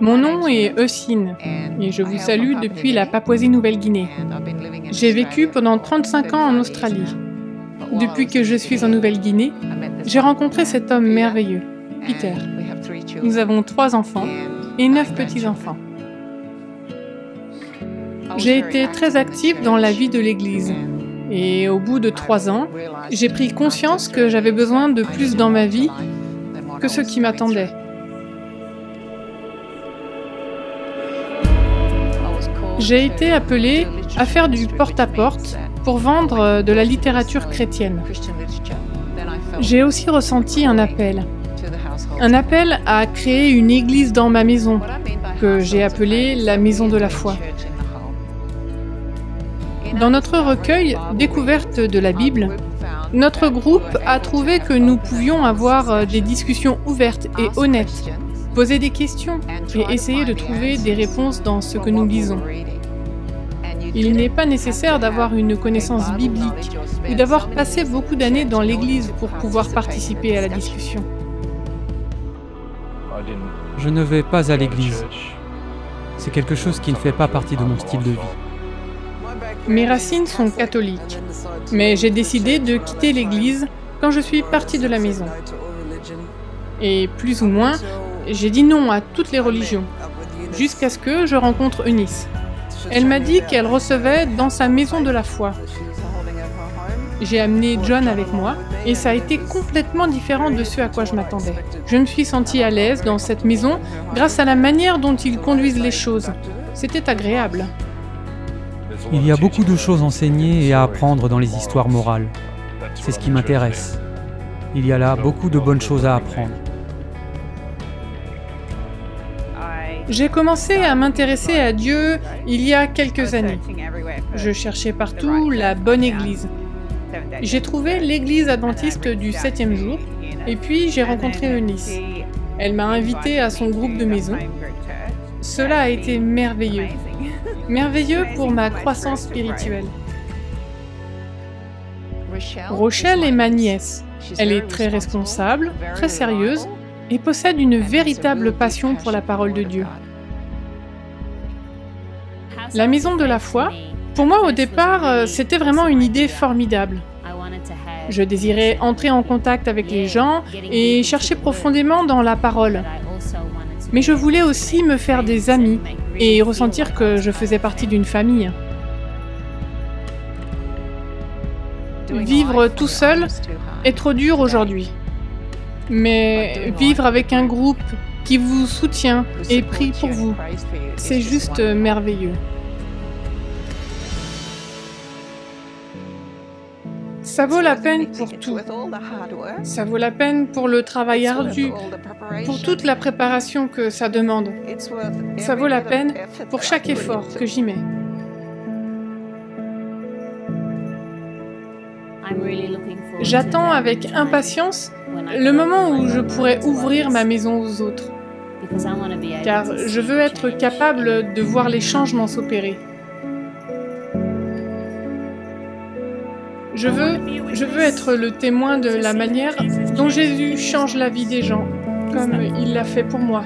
Mon nom est Eucine et je vous salue depuis la Papouasie-Nouvelle-Guinée. J'ai vécu pendant 35 ans en Australie. Depuis que je suis en Nouvelle-Guinée, j'ai rencontré cet homme merveilleux, Peter. Nous avons trois enfants et neuf petits-enfants. J'ai été très active dans la vie de l'Église. Et au bout de trois ans, j'ai pris conscience que j'avais besoin de plus dans ma vie que ce qui m'attendait. J'ai été appelée à faire du porte-à-porte pour vendre de la littérature chrétienne. J'ai aussi ressenti un appel. Un appel à créer une église dans ma maison, que j'ai appelée la maison de la foi. Dans notre recueil Découverte de la Bible, notre groupe a trouvé que nous pouvions avoir euh, des discussions ouvertes et honnêtes, poser des questions et essayer de trouver des réponses dans ce que nous lisons. Il n'est pas nécessaire d'avoir une connaissance biblique ou d'avoir passé beaucoup d'années dans l'Église pour pouvoir participer à la discussion. Je ne vais pas à l'église. C'est quelque chose qui ne fait pas partie de mon style de vie. Mes racines sont catholiques, mais j'ai décidé de quitter l'Église quand je suis partie de la maison. Et plus ou moins, j'ai dit non à toutes les religions, jusqu'à ce que je rencontre Eunice. Elle m'a dit qu'elle recevait dans sa maison de la foi. J'ai amené John avec moi et ça a été complètement différent de ce à quoi je m'attendais. Je me suis sentie à l'aise dans cette maison grâce à la manière dont ils conduisent les choses. C'était agréable. Il y a beaucoup de choses enseignées et à apprendre dans les histoires morales. C'est ce qui m'intéresse. Il y a là beaucoup de bonnes choses à apprendre. J'ai commencé à m'intéresser à Dieu il y a quelques années. Je cherchais partout la bonne église. J'ai trouvé l'église adventiste du septième jour et puis j'ai rencontré Eunice. Elle m'a invité à son groupe de maison. Cela a été merveilleux merveilleux pour ma croissance spirituelle. Rochelle est ma nièce. Elle est très responsable, très sérieuse et possède une véritable passion pour la parole de Dieu. La maison de la foi, pour moi au départ, euh, c'était vraiment une idée formidable. Je désirais entrer en contact avec les gens et chercher profondément dans la parole. Mais je voulais aussi me faire des amis et ressentir que je faisais partie d'une famille. Vivre tout seul est trop dur aujourd'hui. Mais vivre avec un groupe qui vous soutient et prie pour vous, c'est juste merveilleux. Ça vaut la peine pour tout. Ça vaut la peine pour le travail ardu, pour toute la préparation que ça demande. Ça vaut la peine pour chaque effort que j'y mets. J'attends avec impatience le moment où je pourrai ouvrir ma maison aux autres, car je veux être capable de voir les changements s'opérer. Je veux, je veux être le témoin de la manière dont Jésus change la vie des gens, comme il l'a fait pour moi.